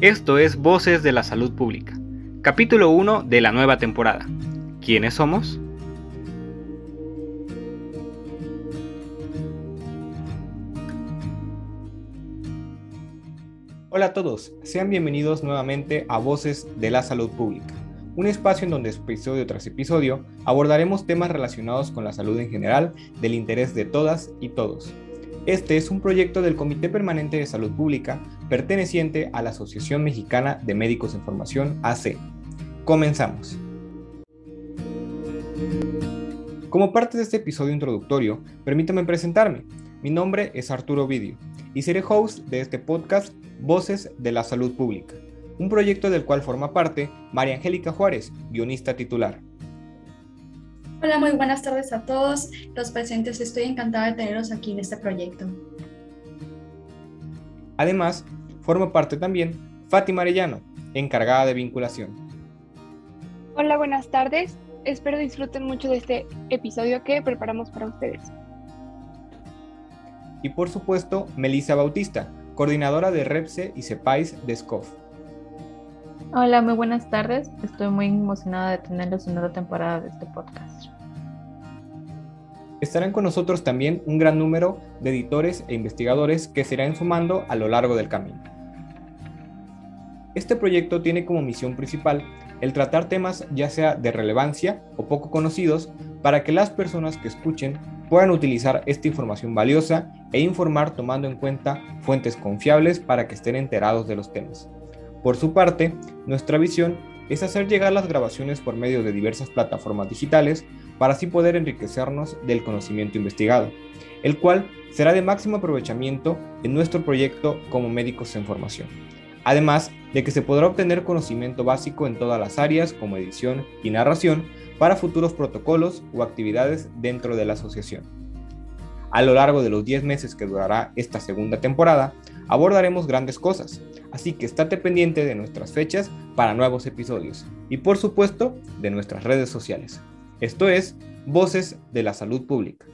Esto es Voces de la Salud Pública, capítulo 1 de la nueva temporada. ¿Quiénes somos? Hola a todos, sean bienvenidos nuevamente a Voces de la Salud Pública, un espacio en donde episodio tras episodio abordaremos temas relacionados con la salud en general del interés de todas y todos. Este es un proyecto del Comité Permanente de Salud Pública perteneciente a la Asociación Mexicana de Médicos en Formación AC. Comenzamos. Como parte de este episodio introductorio, permítame presentarme. Mi nombre es Arturo Vidio y seré host de este podcast Voces de la Salud Pública, un proyecto del cual forma parte María Angélica Juárez, guionista titular. Hola, muy buenas tardes a todos los presentes. Estoy encantada de tenerlos aquí en este proyecto. Además, forma parte también Fátima Arellano, encargada de vinculación. Hola, buenas tardes. Espero disfruten mucho de este episodio que preparamos para ustedes. Y por supuesto, Melissa Bautista, coordinadora de REPSE y CEPAIS de SCOF. Hola, muy buenas tardes. Estoy muy emocionada de tenerlos en otra temporada de este podcast. Estarán con nosotros también un gran número de editores e investigadores que se irán sumando a lo largo del camino. Este proyecto tiene como misión principal el tratar temas ya sea de relevancia o poco conocidos para que las personas que escuchen puedan utilizar esta información valiosa e informar tomando en cuenta fuentes confiables para que estén enterados de los temas. Por su parte, nuestra visión es hacer llegar las grabaciones por medio de diversas plataformas digitales para así poder enriquecernos del conocimiento investigado, el cual será de máximo aprovechamiento en nuestro proyecto como médicos en formación. Además de que se podrá obtener conocimiento básico en todas las áreas como edición y narración para futuros protocolos o actividades dentro de la asociación. A lo largo de los 10 meses que durará esta segunda temporada, abordaremos grandes cosas, así que estate pendiente de nuestras fechas para nuevos episodios y por supuesto de nuestras redes sociales. Esto es Voces de la Salud Pública.